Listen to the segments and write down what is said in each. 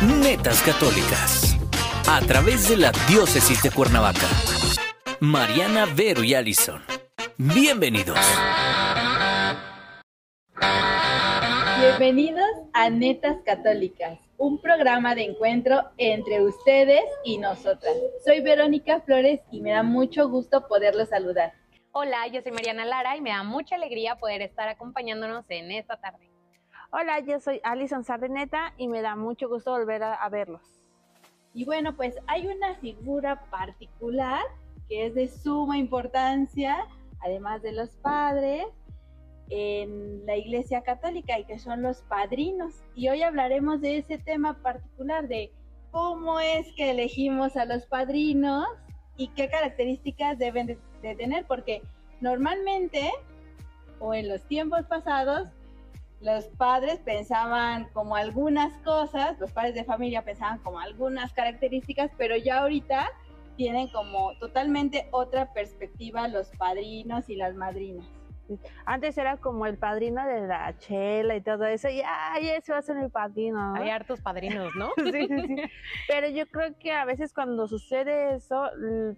Netas Católicas. A través de la Diócesis de Cuernavaca. Mariana, Vero y Allison. Bienvenidos. Bienvenidos a Netas Católicas, un programa de encuentro entre ustedes y nosotras. Soy Verónica Flores y me da mucho gusto poderlos saludar. Hola, yo soy Mariana Lara y me da mucha alegría poder estar acompañándonos en esta tarde. Hola, yo soy Alison Sardeneta y me da mucho gusto volver a, verlos. Y bueno, pues hay una figura particular que es de suma importancia, además de los padres, en la Iglesia Católica y que son los padrinos. Y hoy hablaremos de ese tema particular, de cómo es que elegimos a los padrinos y qué características deben de, tener, porque normalmente o en los tiempos pasados los padres pensaban como algunas cosas, los padres de familia pensaban como algunas características, pero ya ahorita tienen como totalmente otra perspectiva los padrinos y las madrinas. Antes era como el padrino de la chela y todo eso, y ay, ese va a ser mi padrino. Hay hartos padrinos, ¿no? sí, sí, sí. Pero yo creo que a veces cuando sucede eso,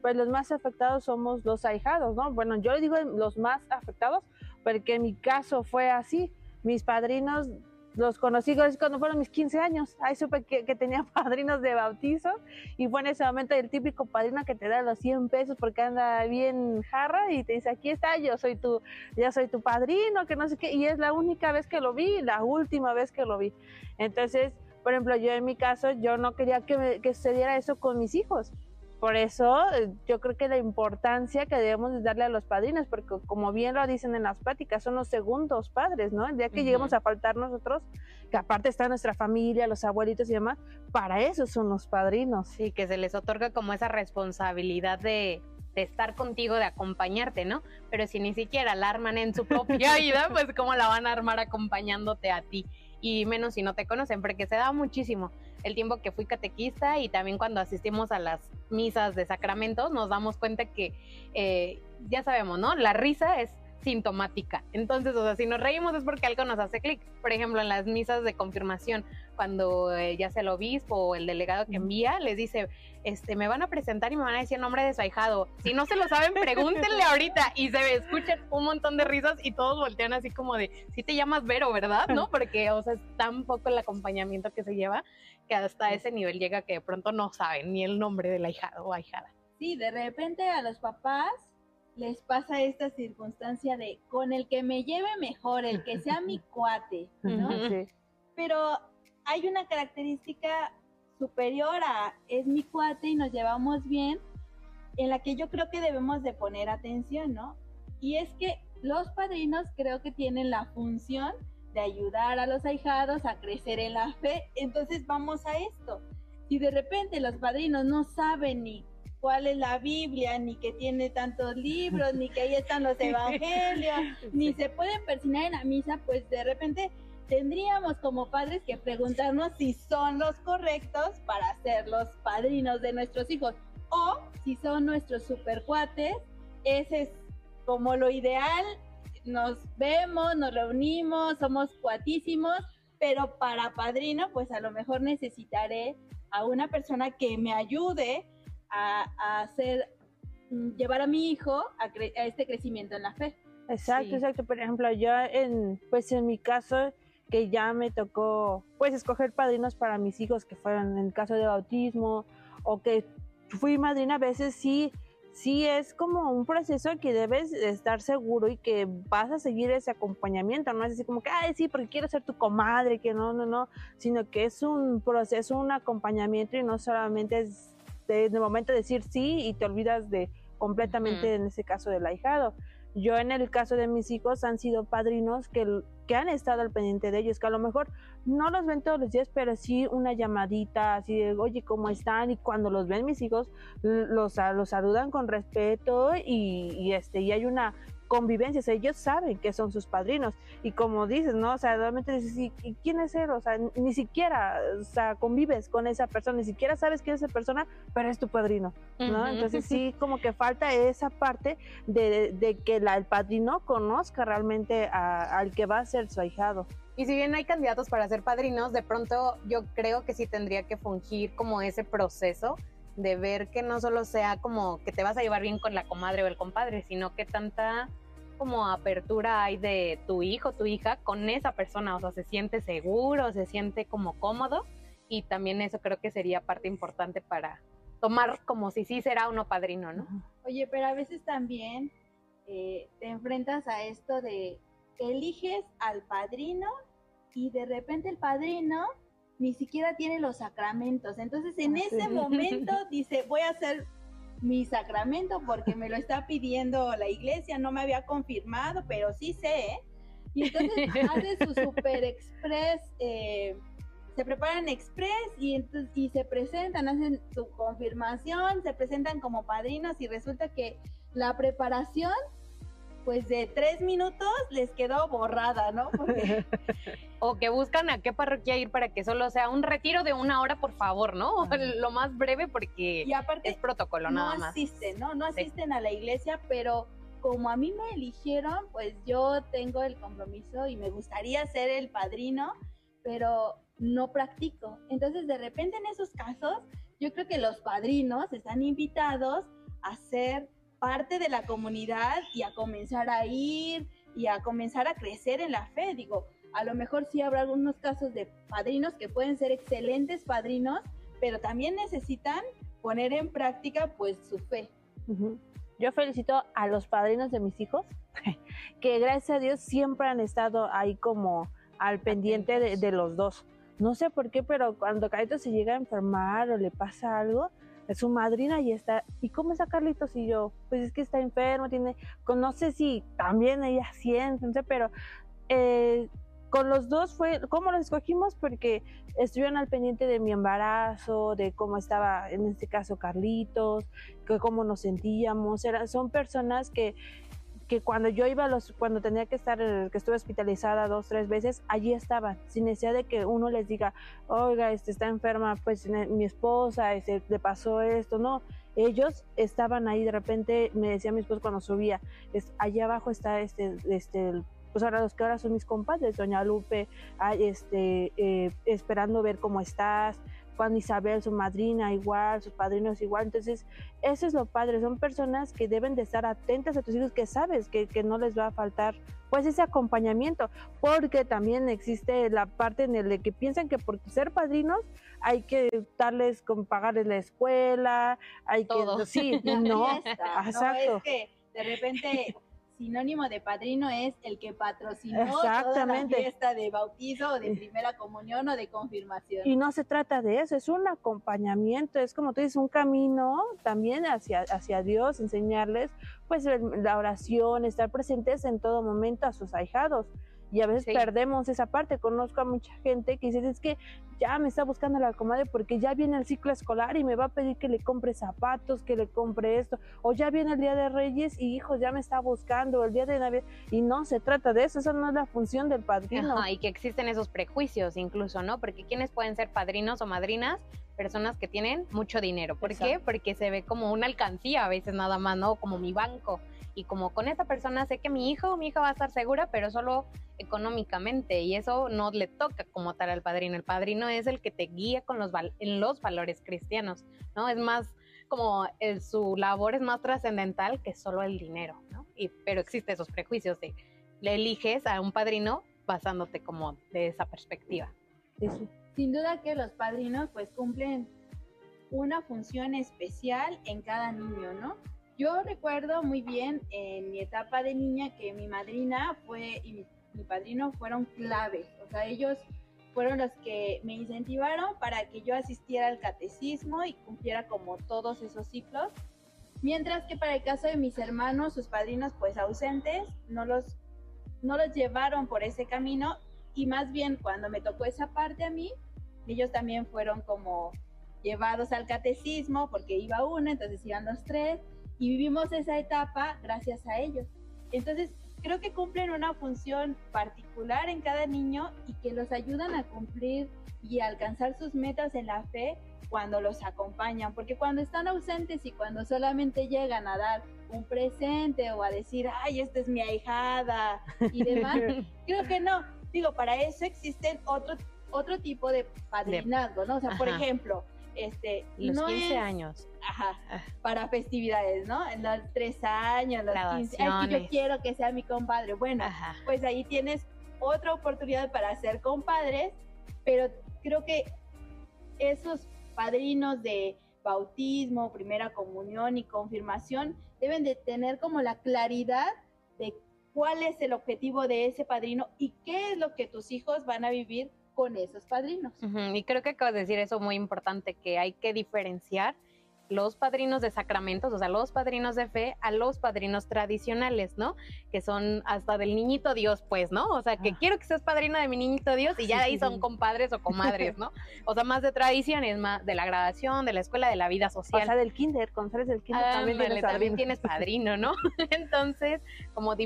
pues los más afectados somos los ahijados, ¿no? Bueno, yo digo los más afectados porque en mi caso fue así. Mis padrinos los conocí cuando fueron mis 15 años. Ahí supe que, tenía padrinos de bautizo y fue en ese momento el típico padrino que te da los 100 pesos porque anda bien jarra y te dice, aquí está, yo soy tu, ya soy tu padrino, que no sé qué. Y es la única vez que lo vi, la última vez que lo vi. Entonces, por ejemplo, yo en mi caso, yo no quería que, que sucediera eso con mis hijos. Por eso eh, yo creo que la importancia que debemos darle a los padrinos, porque como bien lo dicen en las pláticas, son los segundos padres, ¿no? El día que lleguemos a faltar nosotros, que aparte está nuestra familia, los abuelitos y demás, para eso son los padrinos. Sí, que se les otorga como esa responsabilidad de, de estar contigo, de acompañarte, ¿no? Pero si ni siquiera la arman en su propia vida, pues cómo la van a armar acompañándote a ti y menos si no te conocen, porque se da muchísimo el tiempo que fui catequista y también cuando asistimos a las misas de sacramentos nos damos cuenta que eh, ya sabemos, ¿no? La risa es sintomática. Entonces, o sea, si nos reímos es porque algo nos hace clic. Por ejemplo, en las misas de confirmación, cuando eh, ya sea el obispo o el delegado que envía, les dice, este, me van a presentar y me van a decir el nombre de su ahijado. Si no se lo saben, pregúntenle ahorita. Y se escuchan un montón de risas y todos voltean así como de, si te llamas Vero, ¿verdad? ¿No? Porque, o sea, es tan poco el acompañamiento que se lleva que hasta ese nivel llega que de pronto no saben ni el nombre del ahijado o ahijada. Sí, de repente a los papás les pasa esta circunstancia de con el que me lleve mejor, el que sea mi cuate, ¿no? Pero hay una característica superior a es mi cuate y nos llevamos bien, en la que yo creo que debemos de poner atención, ¿no? Y es que los padrinos creo que tienen la función de ayudar a los ahijados a crecer en la fe. Entonces vamos a esto. Si de repente los padrinos no saben ni cuál es la Biblia, ni que tiene tantos libros, ni que ahí están los evangelios, ni se pueden persinar en la misa, pues de repente tendríamos como padres que preguntarnos si son los correctos para ser los padrinos de nuestros hijos o si son nuestros supercuates. Ese es como lo ideal. Nos vemos, nos reunimos, somos cuatísimos, pero para padrino, pues a lo mejor necesitaré a una persona que me ayude a, hacer, mm, llevar a mi hijo a, este crecimiento en la fe. Exacto, exacto. Por ejemplo, yo en, pues en mi caso, que ya me tocó, pues escoger padrinos para mis hijos, que fueron en el caso de bautismo, o que fui madrina, a veces sí, sí es como un proceso que debes estar seguro y que vas a seguir ese acompañamiento, no es así como que, ay, sí, porque quiero ser tu comadre, que no, no, no, sino que es un proceso, un acompañamiento y no solamente es de, momento decir sí y te olvidas de completamente en ese caso del ahijado. Yo en el caso de mis hijos han sido padrinos que, que han estado al pendiente de ellos, que a lo mejor no los ven todos los días, pero sí una llamadita así de, oye, ¿cómo están? Y cuando los ven mis hijos, los, los saludan con respeto y, y este, y hay una convivencias, ellos saben que son sus padrinos y como dices, ¿no? O sea, realmente dices, ¿y quién es él? O sea, ni siquiera, o sea, convives con esa persona, ni siquiera sabes quién es esa persona, pero es tu padrino, ¿no? Entonces sí, como que falta esa parte de, que el padrino conozca realmente al que va a ser su ahijado. Y si bien hay candidatos para ser padrinos, de pronto yo creo que sí tendría que fungir como ese proceso de ver que no solo sea como que te vas a llevar bien con la comadre o el compadre, sino que tanta como apertura hay de tu hijo, tu hija con esa persona, o sea, se siente seguro, se siente como cómodo. Y también eso creo que sería parte importante para tomar como si sí será uno padrino, ¿no? Oye, pero a veces también eh, te enfrentas a esto de eliges al padrino y de repente el padrino ni siquiera tiene los sacramentos. Entonces en ah, ese momento dice, voy a hacer mi sacramento porque me lo está pidiendo la iglesia, no me había confirmado, pero sí sé. ¿eh? Y entonces hace su super express, eh, se preparan express y, entonces, y se presentan, hacen su confirmación, se presentan como padrinos y resulta que la preparación pues de tres minutos les quedó borrada, ¿no? o que buscan a qué parroquia ir para que solo sea un retiro de una hora, por favor, ¿no? Lo más breve porque y aparte, es protocolo nada más. No asisten, ¿no? No asisten a la iglesia, pero como a mí me eligieron, pues yo tengo el compromiso y me gustaría ser el padrino, pero no practico. Entonces, de repente en esos casos, yo creo que los padrinos están invitados a ser parte de la comunidad y a comenzar a ir y a comenzar a crecer en la fe. Digo, a lo mejor sí habrá algunos casos de padrinos que pueden ser excelentes padrinos, pero también necesitan poner en práctica pues su fe. Yo felicito a los padrinos de mis hijos, que gracias a Dios siempre han estado ahí como al pendiente de, de los dos. No sé por qué, pero cuando Caito se llega a enfermar o le pasa algo, su madrina y está, ¿y cómo está Carlitos? Y yo, pues es que está enfermo, tiene, no sé si también ella siente, no sé, pero eh, con los dos fue, ¿cómo los escogimos? Porque estuvieron al pendiente de mi embarazo, de cómo estaba, en este caso, Carlitos, que cómo nos sentíamos, eran, son personas que que cuando yo iba a los, cuando tenía que estar, que estuve hospitalizada dos, tres veces, allí estaban, sin necesidad de que uno les diga, oiga, este está enferma, pues mi esposa, este, le pasó esto, no, ellos estaban ahí, de repente me decía mi esposo cuando subía, es, allá abajo está este, este, pues ahora los que ahora son mis compadres, doña Lupe, este, eh, esperando ver cómo estás, Juan Isabel, su madrina igual, sus padrinos igual. Entonces, eso es lo padre, son personas que deben de estar atentas a tus hijos, que sabes que, no les va a faltar pues ese acompañamiento, porque también existe la parte en el que piensan que por ser padrinos hay que darles, con pagarles la escuela, hay que, sí, no, exacto. es que de repente sinónimo de padrino es el que patrocinó toda la fiesta de bautizo o de primera comunión o de confirmación. Y no se trata de eso, es un acompañamiento, es como tú dices, un camino también hacia, hacia Dios, enseñarles pues la oración, estar presentes en todo momento a sus ahijados y a veces perdemos esa parte. Conozco a mucha gente que dice, es que ya me está buscando la comadre porque ya viene el ciclo escolar y me va a pedir que le compre zapatos, que le compre esto, o ya viene el Día de Reyes y hijos, ya me está buscando el Día de Navidad. Y no se trata de eso, esa no es la función del padrino. y que existen esos prejuicios incluso, ¿no? Porque ¿quiénes pueden ser padrinos o madrinas? Personas que tienen mucho dinero. ¿Por qué? Porque se ve como una alcancía a veces nada más, ¿no? Como mi banco y como con esa persona sé que mi hijo o mi hija va a estar segura, pero solo económicamente y eso no le toca como tal al padrino. El padrino es el que te guía con los en los valores cristianos, ¿no? Es más como su labor es más trascendental que solo el dinero, ¿no? Y, pero existen esos prejuicios de le eliges a un padrino basándote como de esa perspectiva. Sin duda que los padrinos pues cumplen una función especial en cada niño, ¿no? Yo recuerdo muy bien en mi etapa de niña que mi madrina fue y mi, padrino fueron claves. O sea, ellos fueron los que me incentivaron para que yo asistiera al catecismo y cumpliera como todos esos ciclos. Mientras que para el caso de mis hermanos, sus padrinos pues ausentes, no los, no los llevaron por ese camino y más bien cuando me tocó esa parte a mí, ellos también fueron como llevados al catecismo porque iba uno, entonces iban los tres y vivimos esa etapa gracias a ellos. Entonces, creo que cumplen una función particular en cada niño y que los ayudan a cumplir y alcanzar sus metas en la fe cuando los acompañan, porque cuando están ausentes y cuando solamente llegan a dar un presente o a decir, ay, esta es mi ahijada y demás, creo que no, Digo, para eso existen otro, otro tipo de padrinazgo, ¿no? O sea, por ejemplo, este, los no 15 es, años. Ajá, ah. para festividades, ¿no? En los tres años, los 15, es que yo quiero que sea mi compadre. Bueno, pues ahí tienes otra oportunidad para ser compadres, pero creo que esos padrinos de bautismo, primera comunión y confirmación deben de tener como la claridad de cuál es el objetivo de ese padrino y qué es lo que tus hijos van a vivir con esos padrinos. Y creo que acabas de decir eso muy importante, que hay que diferenciar los padrinos de sacramentos, o sea, los padrinos de fe, a los padrinos tradicionales, ¿no? Que son hasta del niñito Dios, pues, ¿no? O sea, que ah. quiero que seas padrino de mi niñito Dios y ya de ahí son compadres o comadres, ¿no? O sea, más de tradiciones, más de la graduación, de la escuela, de la vida social. O sea, del kinder, con sales del kinder también, tienes, también tienes padrino, ¿no? Entonces, como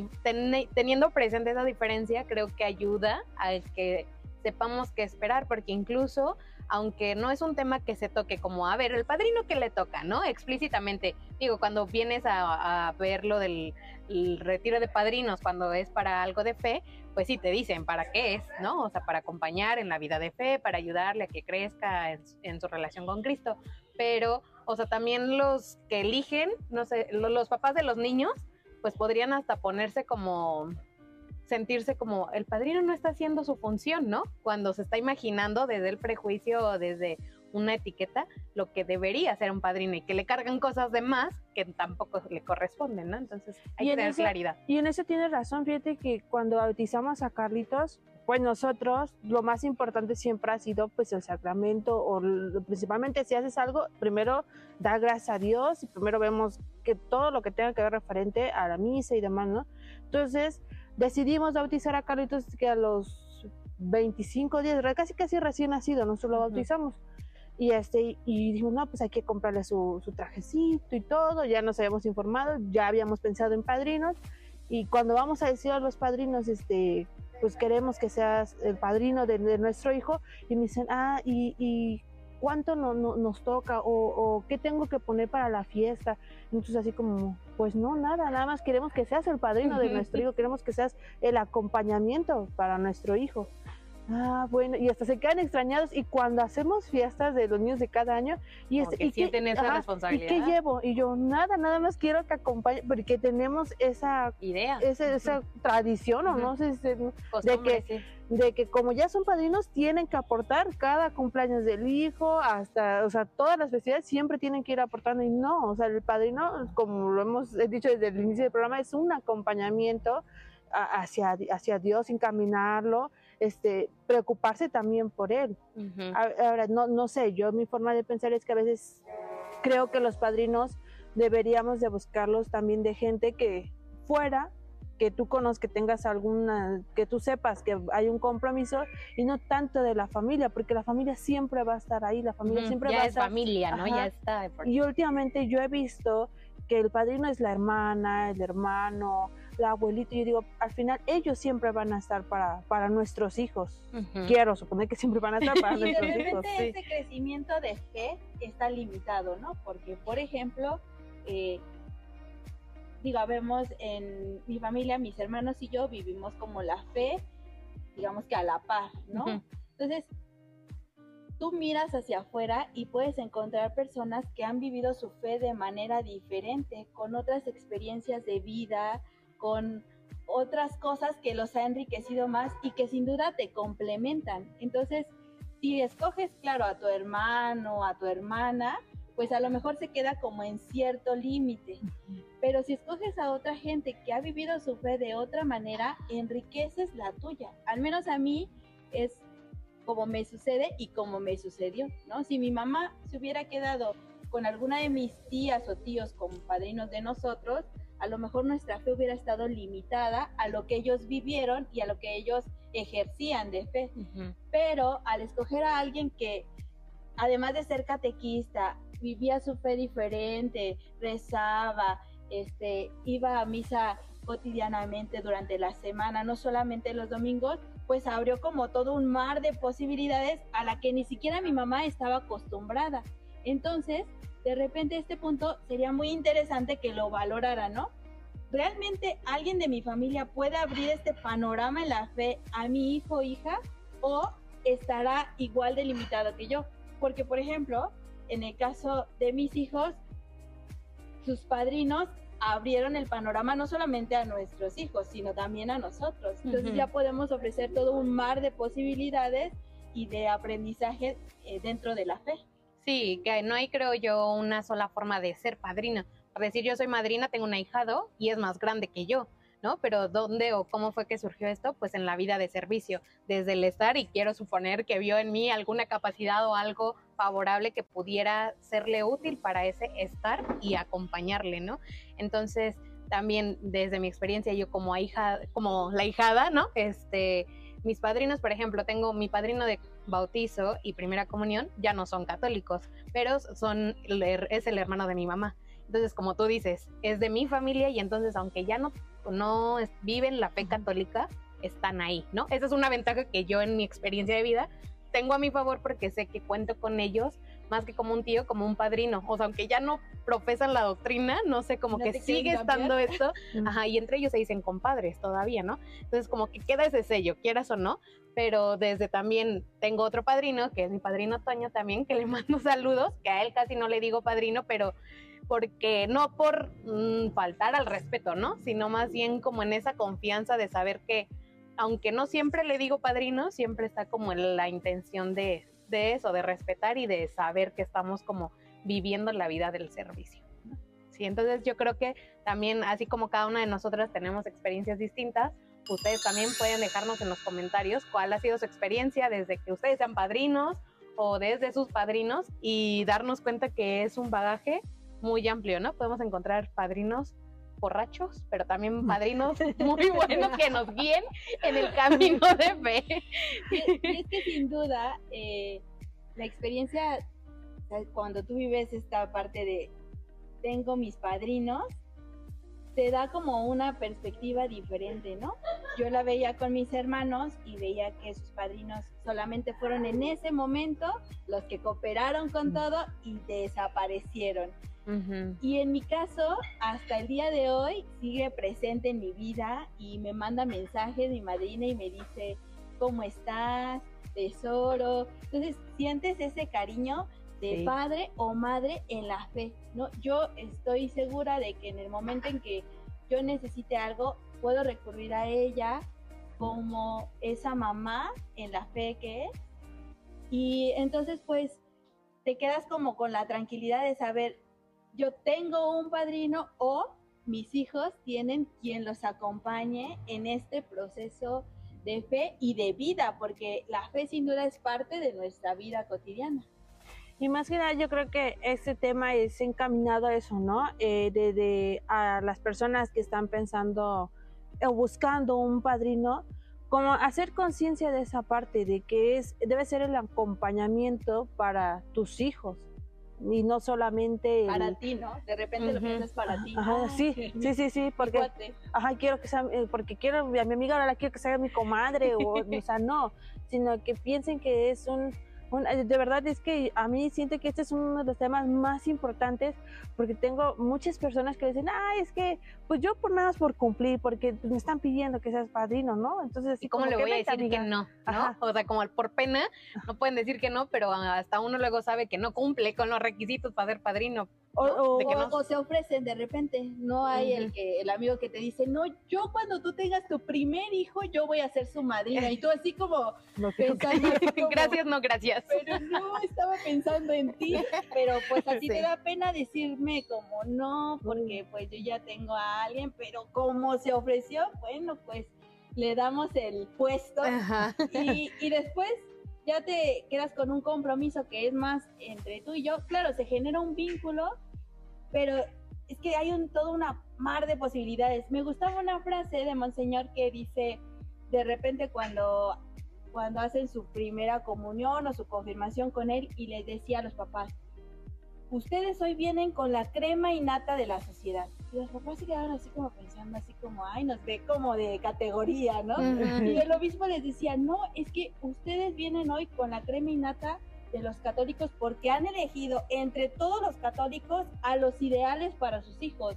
teniendo presente esa diferencia, creo que ayuda a que sepamos qué esperar, porque incluso aunque no es un tema que se toque como, a ver, el padrino que le toca, ¿no? Explícitamente, digo, cuando vienes a, ver lo del retiro de padrinos, cuando es para algo de fe, pues sí te dicen para qué es, ¿no? O sea, para acompañar en la vida de fe, para ayudarle a que crezca en, su relación con Cristo. Pero, o sea, también los que eligen, no sé, los papás de los niños, pues podrían hasta ponerse como sentirse como el padrino no está haciendo su función, ¿no? Cuando se está imaginando desde el prejuicio o desde una etiqueta lo que debería ser un padrino y que le cargan cosas de más que tampoco le corresponden, ¿no? Entonces hay que tener claridad. Y en eso tienes razón, fíjate que cuando bautizamos a Carlitos, pues nosotros lo más importante siempre ha sido pues el sacramento o principalmente si haces algo, primero da gracias a Dios y primero vemos que todo lo que tenga que ver referente a la misa y demás, ¿no? Entonces, decidimos bautizar a Carlitos que a los 25 días, casi casi recién nacido, nosotros lo bautizamos. Y, este, y dijimos, no, pues hay que comprarle su, su, trajecito y todo, ya nos habíamos informado, ya habíamos pensado en padrinos. Y cuando vamos a decir a los padrinos, este, pues queremos que seas el padrino de, nuestro hijo, y me dicen, ah, y, y cuánto no, nos toca o, o, qué tengo que poner para la fiesta. Entonces así como, pues no, nada, nada más queremos que seas el padrino de nuestro hijo, queremos que seas el acompañamiento para nuestro hijo. Ah, bueno, y hasta se quedan extrañados y cuando hacemos fiestas de los niños de cada año y, es, y sienten esa responsabilidad. ¿Y qué llevo? Y yo nada, nada más quiero que acompañe porque tenemos esa idea, esa, tradición o no sé de que de que como ya son padrinos tienen que aportar cada cumpleaños del hijo hasta, o sea, todas las festividades siempre tienen que ir aportando y no, o sea, el padrino, como lo hemos dicho desde el inicio del programa, es un acompañamiento hacia, hacia Dios, encaminarlo este, preocuparse también por él. Ahora, no, no sé, yo mi forma de pensar es que a veces creo que los padrinos deberíamos de buscarlos también de gente que fuera que tú conozcas, que tengas alguna, que tú sepas que hay un compromiso y no tanto de la familia, porque la familia siempre va a estar ahí, la familia siempre va a estar. familia, ¿no? Ya está. Y últimamente yo he visto que el padrino es la hermana, el hermano, la abuelita, yo digo, al final ellos siempre van a estar para, para nuestros hijos. Quiero suponer que siempre van a estar para nuestros hijos. De repente ese crecimiento de fe está limitado, ¿no? Porque, por ejemplo, eh, digo, vemos en mi familia, mis hermanos y yo vivimos como la fe, digamos que a la par, ¿no? Entonces, tú miras hacia afuera y puedes encontrar personas que han vivido su fe de manera diferente, con otras experiencias de vida, con otras cosas que los ha enriquecido más y que sin duda te complementan. Entonces, si escoges, claro, a tu hermano, a tu hermana, pues a lo mejor se queda como en cierto límite. Pero si escoges a otra gente que ha vivido su fe de otra manera, enriqueces la tuya. Al menos a mí es como me sucede y como me sucedió, ¿no? Si mi mamá se hubiera quedado con alguna de mis tías o tíos como padrinos de nosotros, a lo mejor nuestra fe hubiera estado limitada a lo que ellos vivieron y a lo que ellos ejercían de fe. Pero al escoger a alguien que, además de ser catequista, vivía su fe diferente, rezaba, este, iba a misa cotidianamente durante la semana, no solamente los domingos, pues abrió como todo un mar de posibilidades a la que ni siquiera mi mamá estaba acostumbrada. Entonces, de repente este punto sería muy interesante que lo valorara, ¿no? ¿realmente alguien de mi familia puede abrir este panorama en la fe a mi hijo o hija? ¿O estará igual de limitado que yo? Porque, por ejemplo, en el caso de mis hijos, sus padrinos abrieron el panorama no solamente a nuestros hijos, sino también a nosotros. Entonces ya podemos ofrecer todo un mar de posibilidades y de aprendizaje eh, dentro de la fe. Sí, que no hay, creo yo, una sola forma de ser padrina. Para decir yo soy madrina, tengo un ahijado y es más grande que yo. Pero ¿dónde o cómo fue que surgió esto? Pues en la vida de servicio, desde el estar y quiero suponer que vio en mí alguna capacidad o algo favorable que pudiera serle útil para ese estar y acompañarle, ¿no? Entonces, también desde mi experiencia yo como hija, como la hijada, ¿no? Este, mis padrinos, por ejemplo, tengo mi padrino de bautizo y primera comunión, ya no son católicos, pero son, es el hermano de mi mamá. Entonces, como tú dices, es de mi familia y entonces, aunque ya no no viven la fe católica, están ahí, ¿no? Esa es una ventaja que yo en mi experiencia de vida tengo a mi favor porque sé que cuento con ellos más que como un tío, como un padrino. O sea, aunque ya no profesan la doctrina, no sé, como que sigue estando esto. Ajá, y entre ellos se dicen compadres todavía, ¿no? Entonces, como que queda ese sello, quieras o no. Pero desde también tengo otro padrino, que es mi padrino Toño también, que le mando saludos, que a él casi no le digo padrino, pero porque no por mm, faltar al respeto, ¿no? Sino más bien como en esa confianza de saber que, aunque no siempre le digo padrino, siempre está como en la intención de, de eso, de respetar y de saber que estamos como viviendo la vida del servicio. Sí, entonces yo creo que también, así como cada una de nosotras tenemos experiencias distintas, ustedes también pueden dejarnos en los comentarios cuál ha sido su experiencia desde que ustedes sean padrinos o desde sus padrinos y darnos cuenta que es un bagaje muy amplio, ¿no? Podemos encontrar padrinos borrachos, pero también padrinos muy buenos que nos guíen en el camino de fe. Y, es que sin duda, eh, la experiencia, cuando tú vives esta parte de tengo mis padrinos, te da como una perspectiva diferente, ¿no? Yo la veía con mis hermanos y veía que sus padrinos solamente fueron en ese momento los que cooperaron con mm. todo y desaparecieron. Y en mi caso, hasta el día de hoy, sigue presente en mi vida y me manda mensajes mi madrina y me dice, ¿cómo estás? Tesoro. Entonces, sientes ese cariño de padre o madre en la fe, ¿no? Yo estoy segura de que en el momento en que yo necesite algo, puedo recurrir a ella como esa mamá en la fe que es. Y entonces, pues, te quedas como con la tranquilidad de saber, yo tengo un padrino o mis hijos tienen quien los acompañe en este proceso de fe y de vida, porque la fe sin duda es parte de nuestra vida cotidiana. Y más que nada yo creo que este tema es encaminado a eso, ¿no? Eh, de, a las personas que están pensando o buscando un padrino, como hacer conciencia de esa parte, de que es, debe ser el acompañamiento para tus hijos y no solamente para ti, ¿no? De repente lo piensas para ti. Ajá, sí, sí, sí, sí, porque ajá, quiero que sea eh, porque quiero a mi amiga ahora la quiero que sea mi comadre o o sea, no, sino que piensen que es un eh, de verdad es que a mí siento que este es uno de los temas más importantes porque tengo muchas personas que dicen, ah, es que pues yo por nada es por cumplir, porque pues, me están pidiendo que seas padrino, ¿no? Entonces, ¿y cómo le voy a decir que no? ¿no? O sea, como por pena, no pueden decir que no, pero hasta uno luego sabe que no cumple con los requisitos para ser padrino. O, se ofrecen de repente, no hay el que el amigo que te dice, no, yo cuando tú tengas tu primer hijo, yo voy a ser su madrina. Y tú así como pensando. gracias, no gracias. Pero no, estaba pensando en ti. Pero pues así te da pena decirme como no, porque pues yo ya tengo a alguien, pero como se ofreció, bueno, pues le damos el puesto. Y, y después ya te quedas con un compromiso que es más entre tú y yo. Claro, se genera un vínculo, pero es que hay un, todo una mar de posibilidades. Me gustaba una frase de Monseñor que dice, de repente cuando, cuando hacen su primera comunión o su confirmación con él y les decía a los papás, ustedes hoy vienen con la crema innata de la sociedad. Y los papás se quedaron así como pensando, así como, ay, nos ve como de categoría, ¿no? Y el obispo les decía, no, es que ustedes vienen hoy con la crema innata de los católicos porque han elegido entre todos los católicos a los ideales para sus hijos.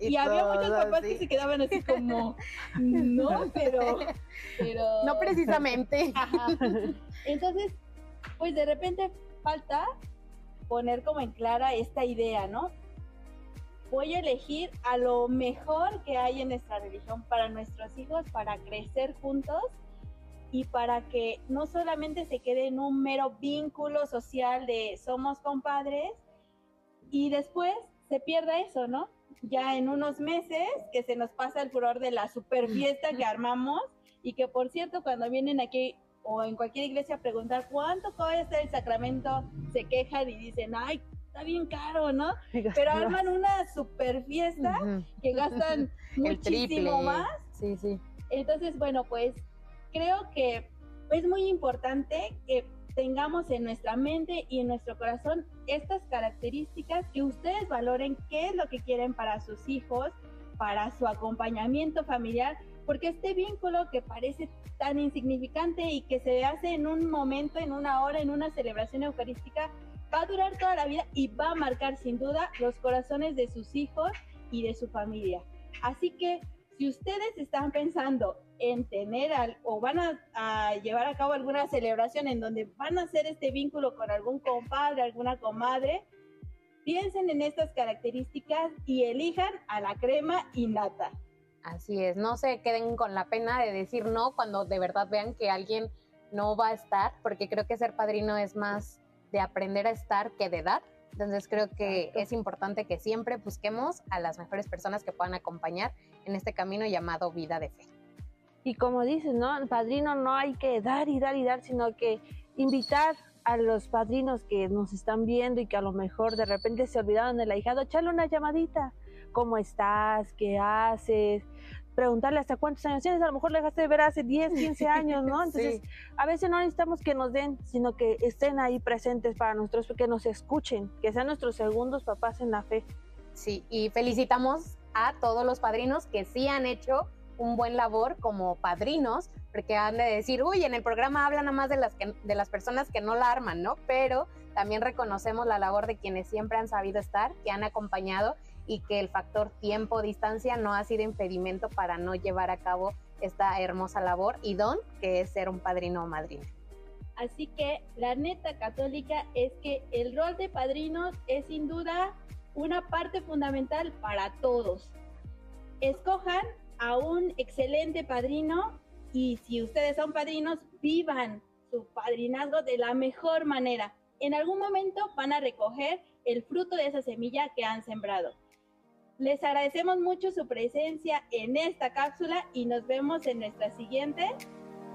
Y, había muchos papás que se quedaban así como, no, pero, pero... No precisamente. Entonces, pues de repente falta poner como en clara esta idea, ¿no? Voy a elegir a lo mejor que hay en nuestra religión para nuestros hijos, para crecer juntos y para que no solamente se quede en un mero vínculo social de somos compadres y después se pierda eso, ¿no? Ya en unos meses que se nos pasa el furor de la super fiesta que armamos y que por cierto cuando vienen aquí o en cualquier iglesia a preguntar cuánto cuesta el sacramento, se quejan y dicen, ay, está bien caro, ¿no? Pero arman una super fiesta que gastan muchísimo más. Sí, sí. Entonces, bueno, pues creo que es muy importante que tengamos en nuestra mente y en nuestro corazón estas características, que ustedes valoren qué es lo que quieren para sus hijos, para su acompañamiento familiar, porque este vínculo que parece tan insignificante y que se hace en un momento, en una hora, en una celebración eucarística, va a durar toda la vida y va a marcar sin duda los corazones de sus hijos y de su familia. Así que si ustedes están pensando en tener al, o van a, llevar a cabo alguna celebración en donde van a hacer este vínculo con algún compadre, alguna comadre, piensen en estas características y elijan a la crema y nata. Así es, no se queden con la pena de decir no cuando de verdad vean que alguien no va a estar, porque creo que ser padrino es más de aprender a estar que de dar. Entonces creo que es importante que siempre busquemos a las mejores personas que puedan acompañar en este camino llamado vida de fe. Y como dices, ¿no? El padrino no hay que dar y dar y dar, sino que invitar a los padrinos que nos están viendo y que a lo mejor de repente se olvidaron del ahijado, echarle una llamadita. ¿Cómo estás? ¿Qué haces? Preguntarle hasta cuántos años tienes, a lo mejor le dejaste de ver hace 10, 15 años, ¿no? Entonces, a veces no necesitamos que nos den, sino que estén ahí presentes para nosotros, que nos escuchen, que sean nuestros segundos papás en la fe. Sí, y felicitamos a todos los padrinos que sí han hecho un buen labor como padrinos, porque han de decir, uy, en el programa hablan nada más de las, de las personas que no la arman, ¿no? Pero también reconocemos la labor de quienes siempre han sabido estar, que han acompañado y que el factor tiempo, distancia no ha sido impedimento para no llevar a cabo esta hermosa labor y don que es ser un padrino o madrina. Así que la neta católica es que el rol de padrinos es sin duda una parte fundamental para todos. Escojan a un excelente padrino y si ustedes son padrinos, vivan su padrinazgo de la mejor manera. En algún momento van a recoger el fruto de esa semilla que han sembrado. Les agradecemos mucho su presencia en esta cápsula y nos vemos en nuestra siguiente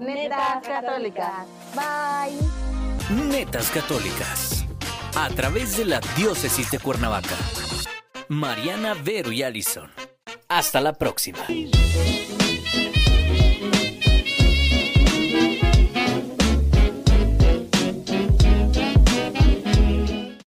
Netas, Católicas. Bye. Netas Católicas. A través de la diócesis de Cuernavaca. Mariana, Vero y Allison. Hasta la próxima.